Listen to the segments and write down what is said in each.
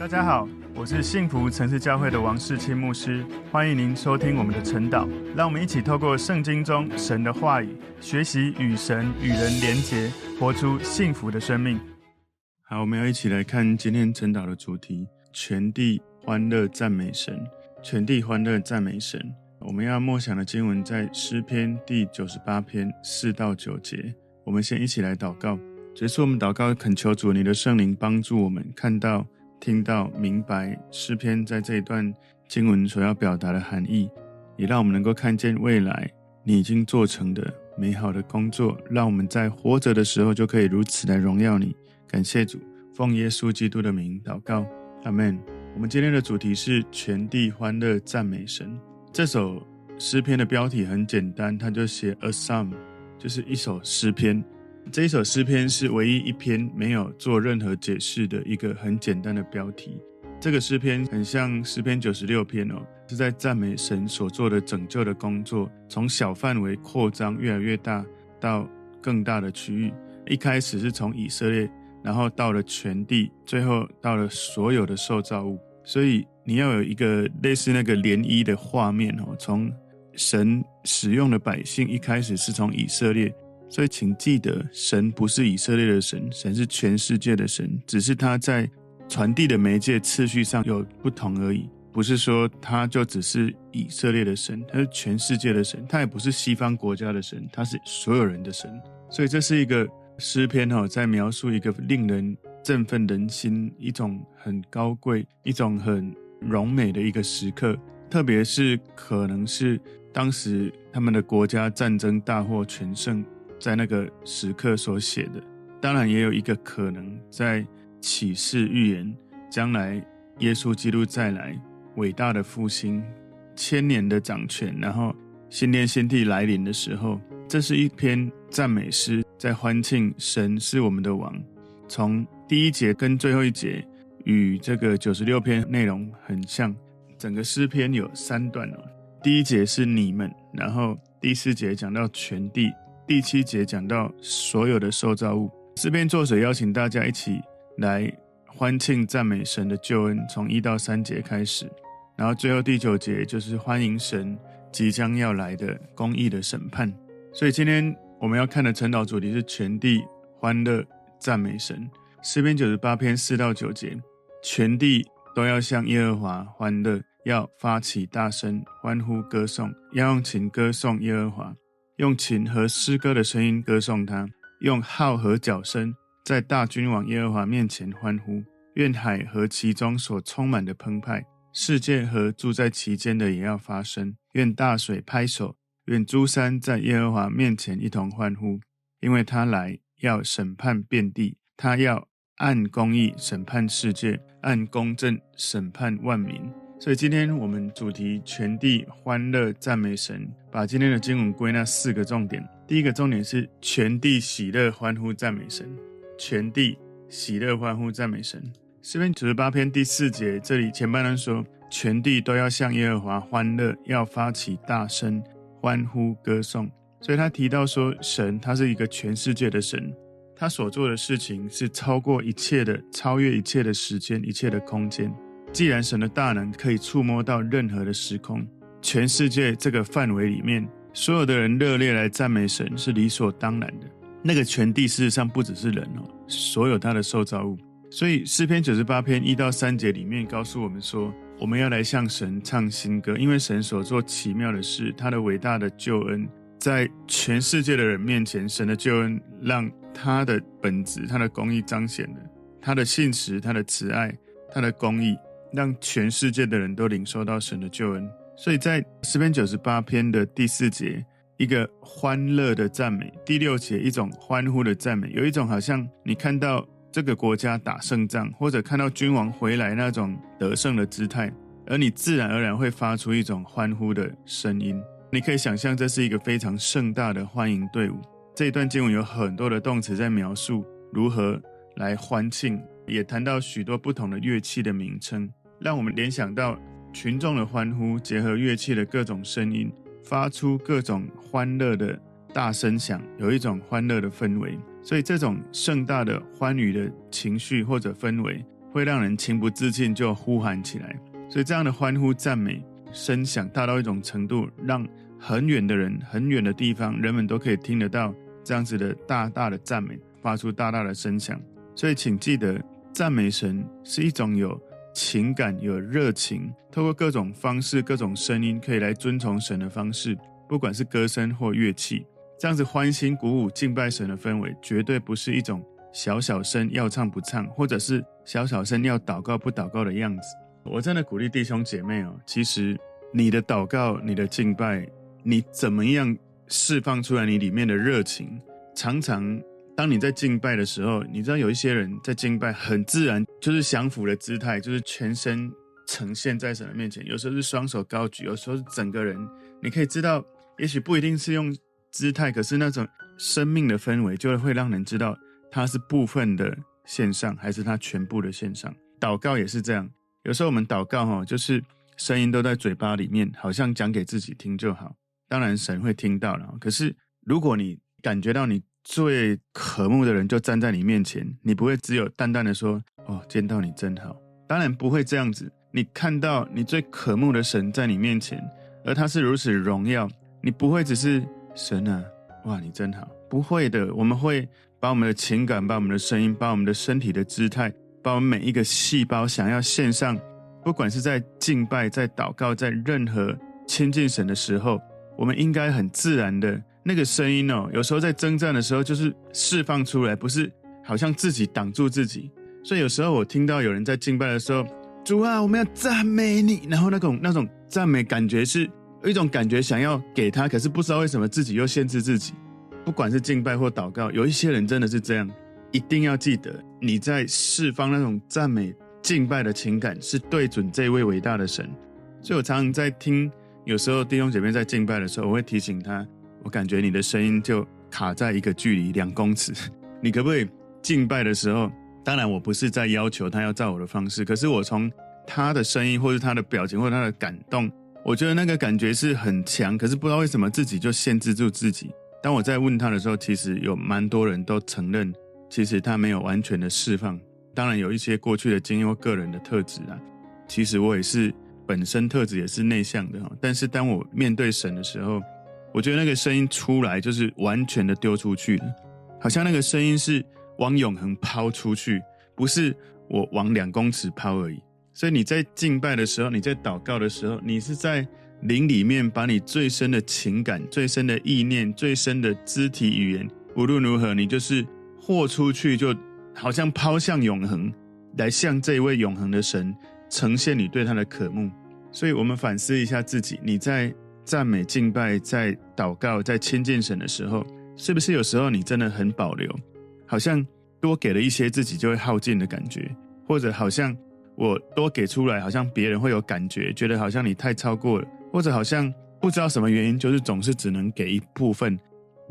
大家好，我是幸福城市教会的王世清牧师，欢迎您收听我们的晨祷。让我们一起透过圣经中神的话语，学习与神与人连结，活出幸福的生命。好，我们要一起来看今天晨祷的主题：全地欢乐赞美神。全地欢乐赞美神。我们要默想的经文在诗篇第九十八篇四到九节。我们先一起来祷告。结束我们祷告，恳求主你的圣灵帮助我们看到。听到明白诗篇在这一段经文所要表达的含义，也让我们能够看见未来你已经做成的美好的工作，让我们在活着的时候就可以如此来荣耀你。感谢主，奉耶稣基督的名祷告，阿门。我们今天的主题是全地欢乐赞美神。这首诗篇的标题很简单，它就写 A Psalm，就是一首诗篇。这一首诗篇是唯一一篇没有做任何解释的一个很简单的标题。这个诗篇很像诗篇九十六篇哦，是在赞美神所做的拯救的工作，从小范围扩张越来越大到更大的区域。一开始是从以色列，然后到了全地，最后到了所有的受造物。所以你要有一个类似那个涟漪的画面哦，从神使用的百姓一开始是从以色列。所以，请记得，神不是以色列的神，神是全世界的神，只是他在传递的媒介次序上有不同而已。不是说他就只是以色列的神，他是全世界的神，他也不是西方国家的神，他是所有人的神。所以，这是一个诗篇哈，在描述一个令人振奋人心、一种很高贵、一种很荣美的一个时刻，特别是可能是当时他们的国家战争大获全胜。在那个时刻所写的，当然也有一个可能，在启示预言将来耶稣基督再来，伟大的复兴，千年的掌权，然后新天新地来临的时候，这是一篇赞美诗，在欢庆神是我们的王。从第一节跟最后一节与这个九十六篇内容很像，整个诗篇有三段哦。第一节是你们，然后第四节讲到全地。第七节讲到所有的受造物，诗篇作者邀请大家一起来欢庆赞美神的救恩，从一到三节开始，然后最后第九节就是欢迎神即将要来的公义的审判。所以今天我们要看的晨祷主题是全地欢乐赞美神。诗篇九十八篇四到九节，全地都要向耶和华欢乐，要发起大声欢呼歌颂，要用琴歌颂耶和华。用琴和诗歌的声音歌颂他，用号和角声在大君王耶和华面前欢呼。愿海和其中所充满的澎湃，世界和住在其间的也要发声。愿大水拍手，愿诸山在耶和华面前一同欢呼，因为他来要审判遍地，他要按公义审判世界，按公正审判万民。所以今天我们主题全地欢乐赞美神，把今天的经文归纳四个重点。第一个重点是全地喜乐欢呼赞美神，全地喜乐欢呼赞美神。诗篇九十八篇第四节，这里前半段说，全地都要向耶和华欢乐，要发起大声欢呼歌颂。所以他提到说，神他是一个全世界的神，他所做的事情是超过一切的，超越一切的时间，一切的空间。既然神的大能可以触摸到任何的时空，全世界这个范围里面，所有的人热烈来赞美神是理所当然的。那个全地事实上不只是人哦，所有他的受造物。所以诗篇九十八篇一到三节里面告诉我们说，我们要来向神唱新歌，因为神所做奇妙的事，他的伟大的救恩，在全世界的人面前，神的救恩让他的本质、他的公义彰显了，他的信实、他的慈爱、他的公义。让全世界的人都领受到神的救恩，所以在诗篇九十八篇的第四节，一个欢乐的赞美；第六节，一种欢呼的赞美。有一种好像你看到这个国家打胜仗，或者看到君王回来那种得胜的姿态，而你自然而然会发出一种欢呼的声音。你可以想象，这是一个非常盛大的欢迎队伍。这一段经文有很多的动词在描述如何来欢庆，也谈到许多不同的乐器的名称。让我们联想到群众的欢呼，结合乐器的各种声音，发出各种欢乐的大声响，有一种欢乐的氛围。所以，这种盛大的欢愉的情绪或者氛围，会让人情不自禁就呼喊起来。所以这样的欢呼赞美声响大到一种程度，让很远的人、很远的地方，人们都可以听得到这样子的大大的赞美，发出大大的声响。所以，请记得，赞美神是一种有情感、有热情，透过各种方式、各种声音，可以来遵从神的方式，不管是歌声或乐器，这样子欢欣鼓舞敬拜神的氛围，绝对不是一种小小声要唱不唱，或者是小小声要祷告不祷告的样子。我真的鼓励弟兄姐妹哦，其实你的祷告、你的敬拜，你怎么样释放出来你里面的热情？常常当你在敬拜的时候，你知道有一些人在敬拜很自然，就是降服的姿态，就是全身呈现在神的面前。有时候是双手高举，有时候是整个人。你可以知道，也许不一定是用姿态，可是那种生命的氛围，就会让人知道他是部分的献上，还是他全部的献上。祷告也是这样。有时候我们祷告哈，就是声音都在嘴巴里面，好像讲给自己听就好。当然神会听到了。可是如果你感觉到你最渴慕的人就站在你面前，你不会只有淡淡的说：“哦，见到你真好。”当然不会这样子。你看到你最渴慕的神在你面前，而他是如此荣耀，你不会只是神啊，哇，你真好。不会的，我们会把我们的情感、把我们的声音、把我们的身体的姿态。把我们每一个细胞想要献上，不管是在敬拜、在祷告、在任何亲近神的时候，我们应该很自然的那个声音哦。有时候在征战的时候，就是释放出来，不是好像自己挡住自己。所以有时候我听到有人在敬拜的时候，主啊，我们要赞美你，然后那种那种赞美感觉是有一种感觉想要给他，可是不知道为什么自己又限制自己。不管是敬拜或祷告，有一些人真的是这样。一定要记得，你在释放那种赞美、敬拜的情感，是对准这位伟大的神。所以我常常在听，有时候弟兄姐妹在敬拜的时候，我会提醒他，我感觉你的声音就卡在一个距离两公尺。你可不可以敬拜的时候？当然，我不是在要求他要照我的方式，可是我从他的声音，或是他的表情，或者他的感动，我觉得那个感觉是很强。可是不知道为什么自己就限制住自己。当我在问他的时候，其实有蛮多人都承认。其实他没有完全的释放，当然有一些过去的经验或个人的特质啊。其实我也是本身特质也是内向的哈，但是当我面对神的时候，我觉得那个声音出来就是完全的丢出去了，好像那个声音是往永恒抛出去，不是我往两公尺抛而已。所以你在敬拜的时候，你在祷告的时候，你是在灵里面把你最深的情感、最深的意念、最深的肢体语言，无论如何，你就是。豁出去，就好像抛向永恒，来向这位永恒的神呈现你对他的渴慕。所以，我们反思一下自己：你在赞美、敬拜、在祷告、在亲近神的时候，是不是有时候你真的很保留？好像多给了一些，自己就会耗尽的感觉，或者好像我多给出来，好像别人会有感觉，觉得好像你太超过了，或者好像不知道什么原因，就是总是只能给一部分。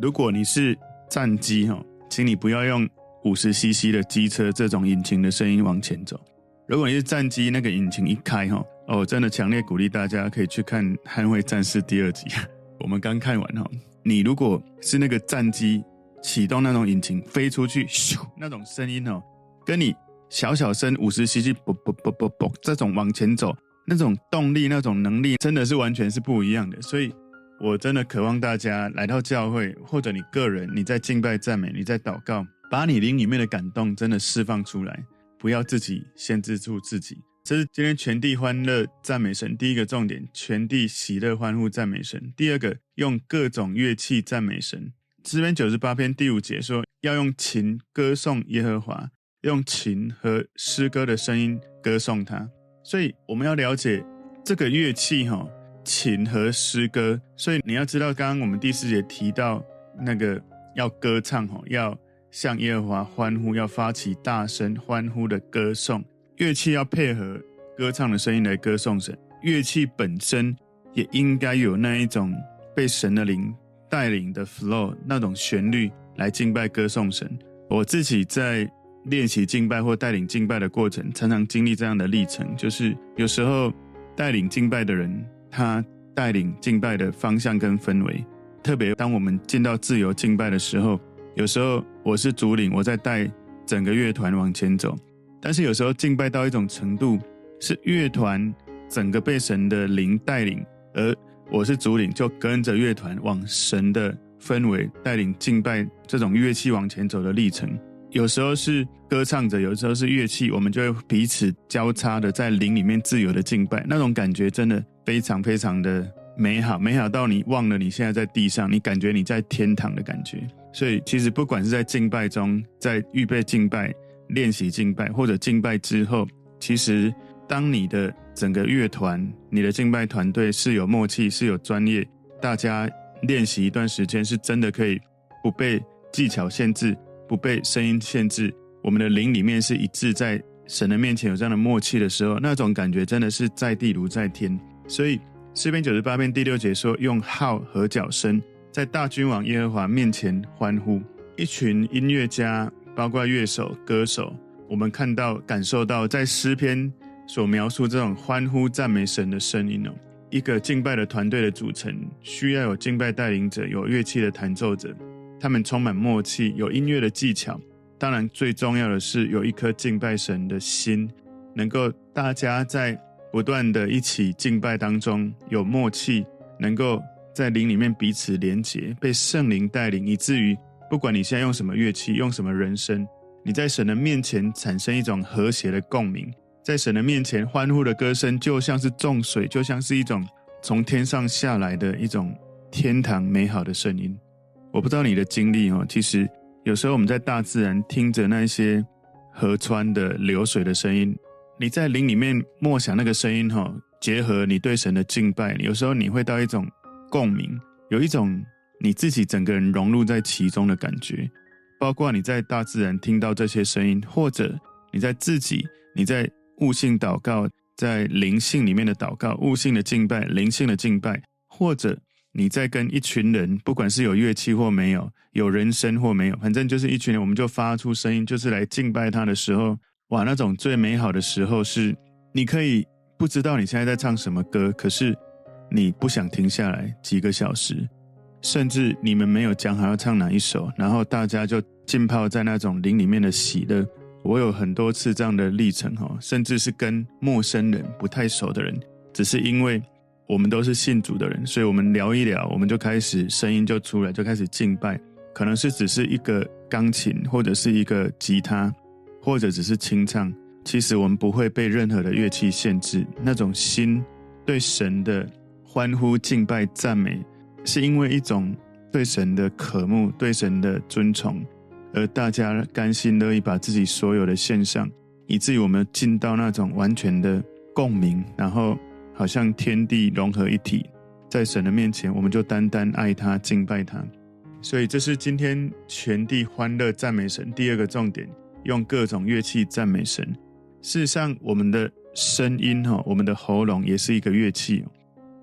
如果你是战机，哈。请你不要用五十 CC 的机车这种引擎的声音往前走。如果你是战机，那个引擎一开哈，哦，真的强烈鼓励大家可以去看《捍卫战士》第二集，我们刚看完哈。你如果是那个战机启动那种引擎飞出去咻那种声音哦，跟你小小声五十 CC 啵啵啵啵啵这种往前走那种动力那种能力，真的是完全是不一样的。所以。我真的渴望大家来到教会，或者你个人，你在敬拜赞美，你在祷告，把你灵里面的感动真的释放出来，不要自己限制住自己。这是今天全地欢乐赞美神第一个重点，全地喜乐欢呼赞美神。第二个，用各种乐器赞美神。诗篇九十八篇第五节说，要用琴歌颂耶和华，用琴和诗歌的声音歌颂他。所以我们要了解这个乐器，哈。琴和诗歌，所以你要知道，刚刚我们第四节提到那个要歌唱吼，要向耶和华欢呼，要发起大声欢呼的歌颂。乐器要配合歌唱的声音来歌颂神，乐器本身也应该有那一种被神的灵带领的 flow，那种旋律来敬拜歌颂神。我自己在练习敬拜或带领敬拜的过程，常常经历这样的历程，就是有时候带领敬拜的人。他带领敬拜的方向跟氛围，特别当我们进到自由敬拜的时候，有时候我是主领，我在带整个乐团往前走，但是有时候敬拜到一种程度，是乐团整个被神的灵带领，而我是主领，就跟着乐团往神的氛围带领敬拜这种乐器往前走的历程。有时候是歌唱者，有时候是乐器，我们就会彼此交叉的在灵里面自由的敬拜，那种感觉真的非常非常的美好，美好到你忘了你现在在地上，你感觉你在天堂的感觉。所以其实不管是在敬拜中，在预备敬拜。练习敬拜或者敬拜之后，其实当你的整个乐团、你的敬拜团队是有默契、是有专业，大家练习一段时间，是真的可以不被技巧限制、不被声音限制，我们的灵里面是一致，在神的面前有这样的默契的时候，那种感觉真的是在地如在天。所以诗篇九十八篇第六节说：“用号和角声，在大君王耶和华面前欢呼。”一群音乐家。包括乐手、歌手，我们看到、感受到，在诗篇所描述这种欢呼、赞美神的声音哦。一个敬拜的团队的组成，需要有敬拜带领者，有乐器的弹奏者，他们充满默契，有音乐的技巧。当然，最重要的是有一颗敬拜神的心，能够大家在不断的一起敬拜当中有默契，能够在灵里面彼此连结，被圣灵带领，以至于。不管你现在用什么乐器，用什么人声，你在神的面前产生一种和谐的共鸣，在神的面前欢呼的歌声，就像是众水，就像是一种从天上下来的一种天堂美好的声音。我不知道你的经历哦，其实有时候我们在大自然听着那些河川的流水的声音，你在林里面默想那个声音哈，结合你对神的敬拜，有时候你会到一种共鸣，有一种。你自己整个人融入在其中的感觉，包括你在大自然听到这些声音，或者你在自己你在悟性祷告，在灵性里面的祷告，悟性的敬拜，灵性的敬拜，或者你在跟一群人，不管是有乐器或没有，有人声或没有，反正就是一群人，我们就发出声音，就是来敬拜他的时候，哇，那种最美好的时候是，你可以不知道你现在在唱什么歌，可是你不想停下来几个小时。甚至你们没有讲好要唱哪一首，然后大家就浸泡在那种灵里面的喜乐。我有很多次这样的历程哈，甚至是跟陌生人不太熟的人，只是因为我们都是信主的人，所以我们聊一聊，我们就开始声音就出来，就开始敬拜。可能是只是一个钢琴，或者是一个吉他，或者只是清唱。其实我们不会被任何的乐器限制，那种心对神的欢呼、敬拜、赞美。是因为一种对神的渴慕、对神的尊崇，而大家甘心乐意把自己所有的献上，以至于我们进到那种完全的共鸣，然后好像天地融合一体，在神的面前，我们就单单爱他、敬拜他。所以，这是今天全地欢乐赞美神第二个重点，用各种乐器赞美神。事实上，我们的声音哈，我们的喉咙也是一个乐器。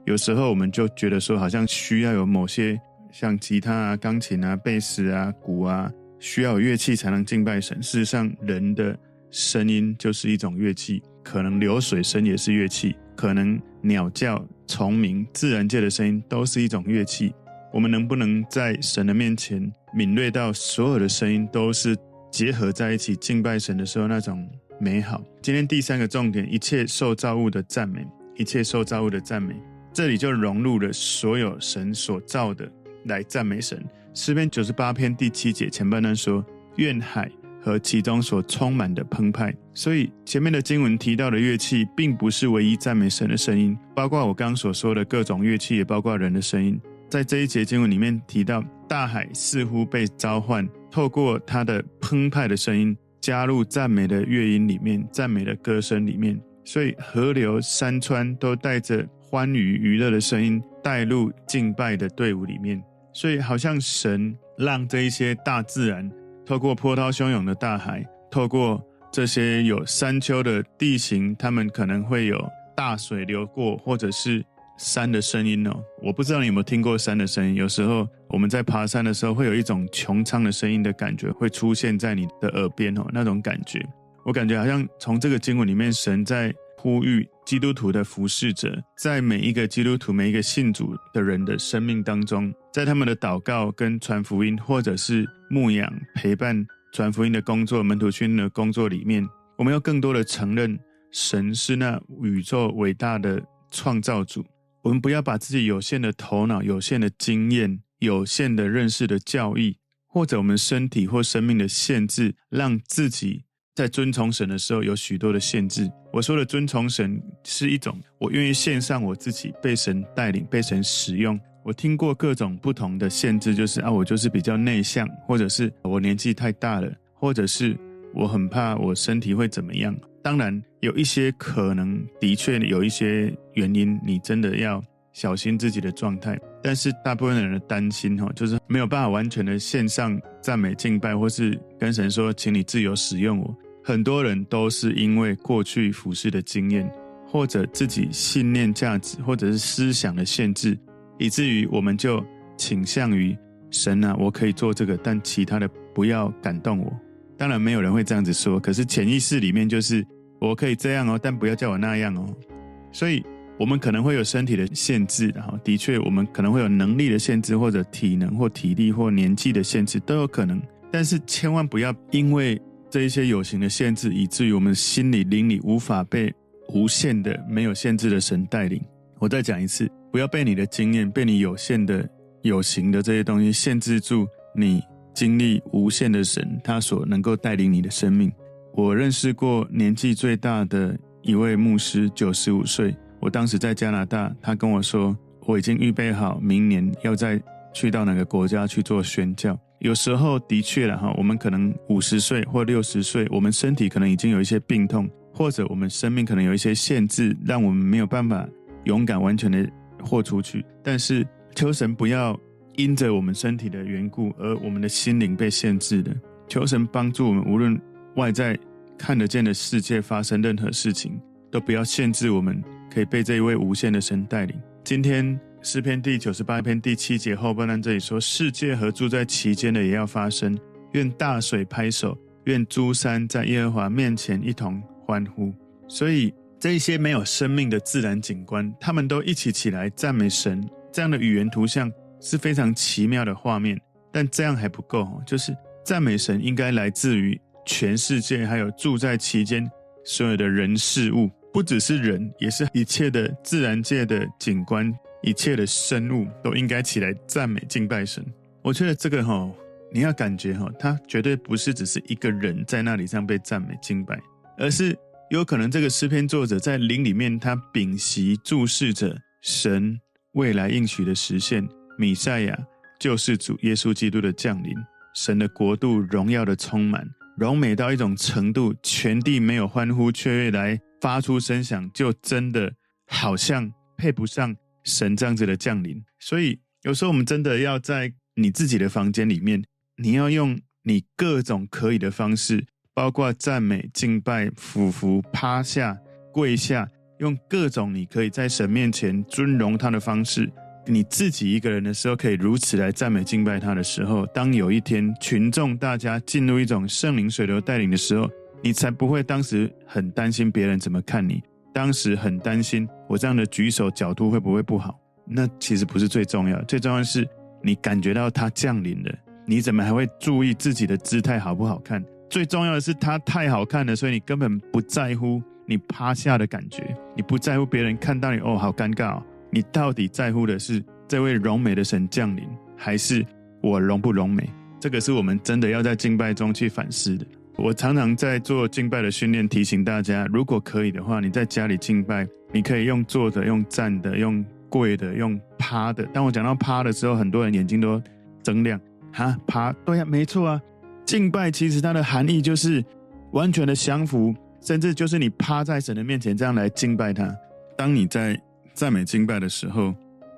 有时候我们就觉得说，好像需要有某些像吉他啊、钢琴啊、贝斯啊、鼓啊，需要乐器才能敬拜神。事实上，人的声音就是一种乐器，可能流水声也是乐器，可能鸟叫、虫鸣、自然界的声音都是一种乐器。我们能不能在神的面前敏锐到所有的声音都是结合在一起敬拜神的时候那种美好？今天第三个重点，一切受造物的赞美，一切受造物的赞美。这里就融入了所有神所造的来赞美神。诗篇九十八篇第七节前半段说：“愿海和其中所充满的澎湃。”所以前面的经文提到的乐器，并不是唯一赞美神的声音，包括我刚刚所说的各种乐器，也包括人的声音。在这一节经文里面提到，大海似乎被召唤，透过它的澎湃的声音，加入赞美的乐音里面，赞美的歌声里面。所以河流、山川都带着。欢愉娱乐的声音带入敬拜的队伍里面，所以好像神让这一些大自然，透过波涛汹涌的大海，透过这些有山丘的地形，他们可能会有大水流过，或者是山的声音哦。我不知道你有没有听过山的声音，有时候我们在爬山的时候，会有一种穹苍的声音的感觉会出现在你的耳边哦，那种感觉，我感觉好像从这个经文里面，神在。呼吁基督徒的服侍者，在每一个基督徒、每一个信主的人的生命当中，在他们的祷告跟传福音，或者是牧养陪伴传福音的工作、门徒训练的工作里面，我们要更多的承认神是那宇宙伟大的创造主。我们不要把自己有限的头脑、有限的经验、有限的认识的教义，或者我们身体或生命的限制，让自己在遵从神的时候有许多的限制。我说的遵从神是一种，我愿意献上我自己，被神带领，被神使用。我听过各种不同的限制，就是啊，我就是比较内向，或者是我年纪太大了，或者是我很怕我身体会怎么样。当然，有一些可能的确有一些原因，你真的要小心自己的状态。但是大部分人的担心哈，就是没有办法完全的献上赞美敬拜，或是跟神说，请你自由使用我。很多人都是因为过去服侍的经验，或者自己信念价值，或者是思想的限制，以至于我们就倾向于神啊，我可以做这个，但其他的不要感动我。当然没有人会这样子说，可是潜意识里面就是。我可以这样哦，但不要叫我那样哦。所以，我们可能会有身体的限制，然后的确，我们可能会有能力的限制，或者体能或体力或年纪的限制都有可能。但是，千万不要因为这一些有形的限制，以至于我们心里灵里无法被无限的、没有限制的神带领。我再讲一次，不要被你的经验、被你有限的有形的这些东西限制住你经历无限的神，他所能够带领你的生命。我认识过年纪最大的一位牧师，九十五岁。我当时在加拿大，他跟我说，我已经预备好明年要再去到哪个国家去做宣教。有时候的确了哈，我们可能五十岁或六十岁，我们身体可能已经有一些病痛，或者我们生命可能有一些限制，让我们没有办法勇敢完全的豁出去。但是求神不要因着我们身体的缘故，而我们的心灵被限制的。求神帮助我们，无论外在看得见的世界发生任何事情，都不要限制我们，可以被这一位无限的神带领。今天诗篇第九十八篇第七节后半段这里说：“世界和住在其间的也要发声，愿大水拍手，愿诸山在耶和华面前一同欢呼。”所以这一些没有生命的自然景观，他们都一起起来赞美神。这样的语言图像是非常奇妙的画面，但这样还不够，就是赞美神应该来自于。全世界还有住在其间所有的人事物，不只是人，也是一切的自然界的景观，一切的生物都应该起来赞美敬拜神。我觉得这个哈，你要感觉哈，它绝对不是只是一个人在那里上被赞美敬拜，而是有可能这个诗篇作者在灵里面，他屏息注视着神未来应许的实现，弥赛亚救世主耶稣基督的降临，神的国度荣耀的充满。荣美到一种程度，全地没有欢呼雀跃来发出声响，就真的好像配不上神这样子的降临。所以有时候我们真的要在你自己的房间里面，你要用你各种可以的方式，包括赞美、敬拜、俯伏、趴下、跪下，用各种你可以在神面前尊荣他的方式。你自己一个人的时候，可以如此来赞美敬拜他的时候，当有一天群众大家进入一种圣灵水流带领的时候，你才不会当时很担心别人怎么看你，当时很担心我这样的举手角度会不会不好。那其实不是最重要，最重要的是你感觉到他降临了，你怎么还会注意自己的姿态好不好看？最重要的是他太好看了，所以你根本不在乎你趴下的感觉，你不在乎别人看到你哦，好尴尬哦。你到底在乎的是这位荣美的神降临，还是我荣不荣美？这个是我们真的要在敬拜中去反思的。我常常在做敬拜的训练，提醒大家，如果可以的话，你在家里敬拜，你可以用坐的、用站的、用跪的、用趴的。当我讲到趴的时候，很多人眼睛都睁亮。哈，趴，对呀，没错啊。敬拜其实它的含义就是完全的降服，甚至就是你趴在神的面前，这样来敬拜他。当你在赞美敬拜的时候，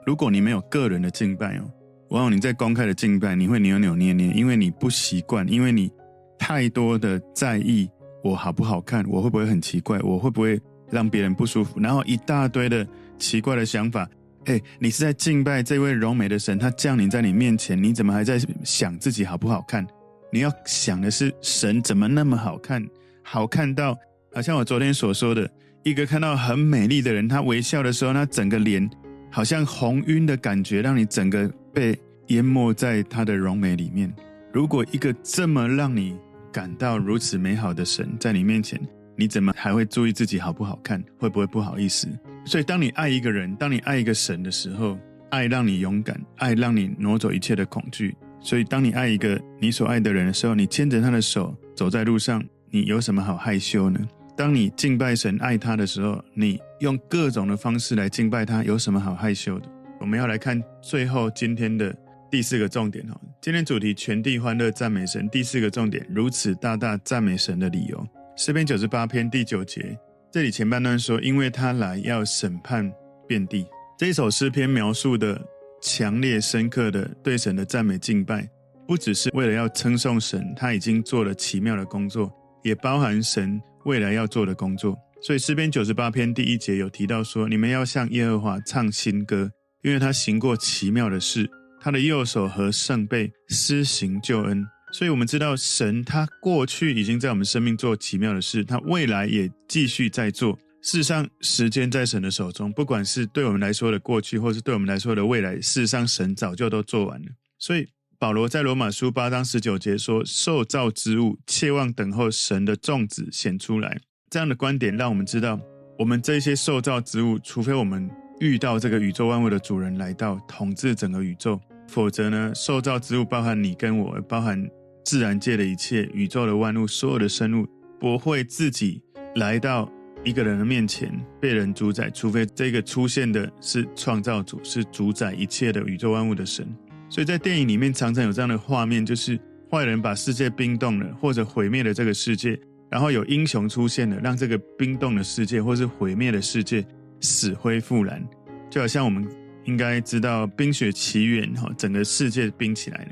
如果你没有个人的敬拜哦，往往你在公开的敬拜，你会扭扭捏捏，因为你不习惯，因为你太多的在意我好不好看，我会不会很奇怪，我会不会让别人不舒服，然后一大堆的奇怪的想法。哎，你是在敬拜这位柔美的神，他降临在你面前，你怎么还在想自己好不好看？你要想的是神怎么那么好看，好看到好像我昨天所说的。一个看到很美丽的人，他微笑的时候，他整个脸好像红晕的感觉，让你整个被淹没在他的荣美里面。如果一个这么让你感到如此美好的神在你面前，你怎么还会注意自己好不好看，会不会不好意思？所以，当你爱一个人，当你爱一个神的时候，爱让你勇敢，爱让你挪走一切的恐惧。所以，当你爱一个你所爱的人的时候，你牵着他的手走在路上，你有什么好害羞呢？当你敬拜神、爱他的时候，你用各种的方式来敬拜他，有什么好害羞的？我们要来看最后今天的第四个重点哈。今天主题全地欢乐赞美神，第四个重点如此大大赞美神的理由。诗篇九十八篇第九节，这里前半段说，因为他来要审判遍地。这一首诗篇描述的强烈深刻的对神的赞美敬拜，不只是为了要称颂神，他已经做了奇妙的工作，也包含神未来要做的工作。所以诗篇九十八篇第一节有提到说，你们要向耶和华唱新歌。因为他行过奇妙的事，他的右手和圣背施行救恩，所以我们知道神他过去已经在我们生命做奇妙的事，他未来也继续在做。事实上，时间在神的手中，不管是对我们来说的过去，或是对我们来说的未来，事实上神早就都做完了。所以保罗在罗马书八章十九节说：“受造之物切望等候神的众子显出来。”这样的观点让我们知道，我们这些受造之物，除非我们遇到这个宇宙万物的主人来到统治整个宇宙，否则呢，受造之物包含你跟我，包含自然界的一切宇宙的万物，所有的生物不会自己来到一个人的面前被人主宰，除非这个出现的是创造主，是主宰一切的宇宙万物的神。所以在电影里面常常有这样的画面，就是坏人把世界冰冻了，或者毁灭了这个世界，然后有英雄出现了，让这个冰冻的世界或是毁灭的世界。死灰复燃，就好像我们应该知道《冰雪奇缘》哈，整个世界冰起来了。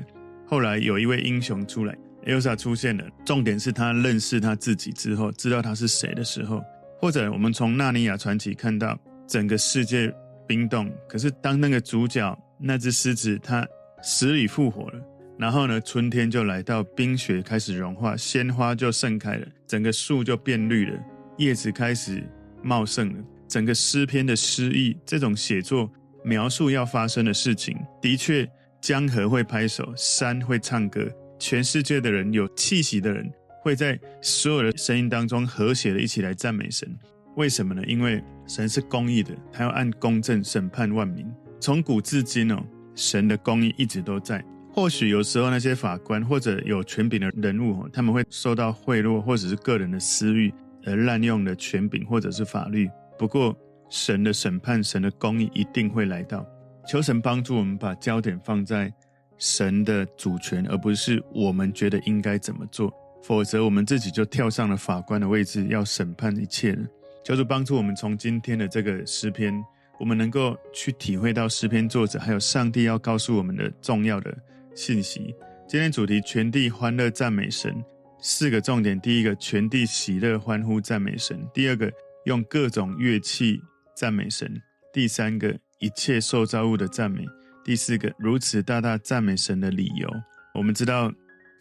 后来有一位英雄出来，Elsa 出现了。重点是他认识他自己之后，知道他是谁的时候，或者我们从《纳尼亚传奇》看到整个世界冰冻，可是当那个主角那只狮子它死里复活了，然后呢，春天就来到，冰雪开始融化，鲜花就盛开了，整个树就变绿了，叶子开始茂盛了。整个诗篇的诗意，这种写作描述要发生的事情，的确，江河会拍手，山会唱歌，全世界的人有气息的人会在所有的声音当中和谐的一起来赞美神。为什么呢？因为神是公义的，他要按公正审判万民。从古至今哦，神的公义一直都在。或许有时候那些法官或者有权柄的人物，他们会受到贿赂或者是个人的私欲而滥用的权柄或者是法律。不过，神的审判、神的公义一定会来到。求神帮助我们把焦点放在神的主权，而不是我们觉得应该怎么做。否则，我们自己就跳上了法官的位置，要审判一切了。求主帮助我们，从今天的这个诗篇，我们能够去体会到诗篇作者还有上帝要告诉我们的重要的信息。今天主题：全地欢乐赞美神。四个重点：第一个，全地喜乐欢呼赞美神；第二个，用各种乐器赞美神。第三个，一切受造物的赞美。第四个，如此大大赞美神的理由。我们知道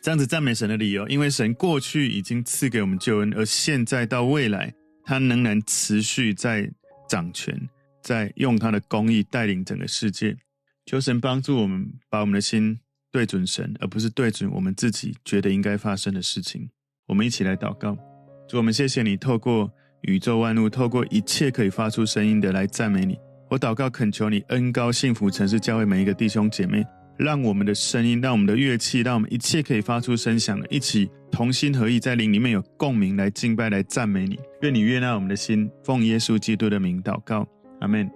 这样子赞美神的理由，因为神过去已经赐给我们救恩，而现在到未来，他仍然持续在掌权，在用他的公义带领整个世界。求神帮助我们，把我们的心对准神，而不是对准我们自己觉得应该发生的事情。我们一起来祷告，主，我们谢谢你透过。宇宙万物透过一切可以发出声音的来赞美你。我祷告恳求你恩高幸福城市教会每一个弟兄姐妹，让我们的声音，让我们的乐器，让我们一切可以发出声响的，一起同心合意，在灵里面有共鸣来敬拜来赞美你。愿你悦纳我们的心，奉耶稣基督的名祷告，阿门。